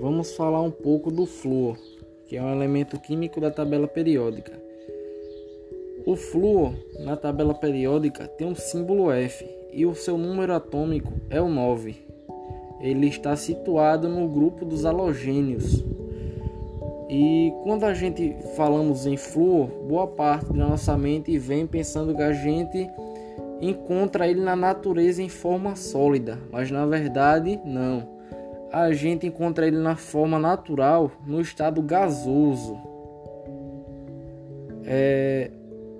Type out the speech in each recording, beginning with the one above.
vamos falar um pouco do flúor, que é um elemento químico da tabela periódica. O flúor, na tabela periódica, tem um símbolo F e o seu número atômico é o 9. Ele está situado no grupo dos halogênios. E quando a gente falamos em flúor, boa parte da nossa mente vem pensando que a gente encontra ele na natureza em forma sólida, mas na verdade não. A gente encontra ele na forma natural, no estado gasoso. É,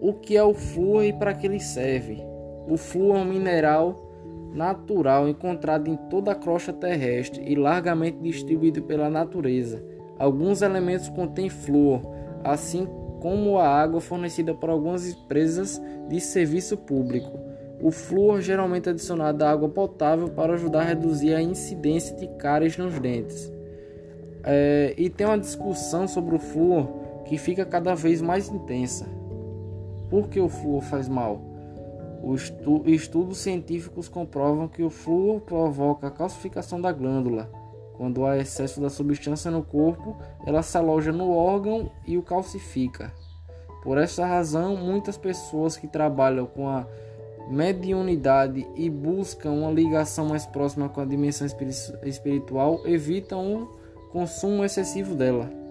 o que é o flúor e para que ele serve? O flúor é um mineral natural encontrado em toda a crosta terrestre e largamente distribuído pela natureza. Alguns elementos contêm flúor, assim como a água fornecida por algumas empresas de serviço público. O flúor geralmente é adicionado à água potável para ajudar a reduzir a incidência de cáries nos dentes. É, e tem uma discussão sobre o flúor que fica cada vez mais intensa. Por que o flúor faz mal? Estu estudos científicos comprovam que o flúor provoca a calcificação da glândula. Quando há excesso da substância no corpo, ela se aloja no órgão e o calcifica. Por essa razão, muitas pessoas que trabalham com a mediunidade e buscam uma ligação mais próxima com a dimensão espiritual evitam o consumo excessivo dela.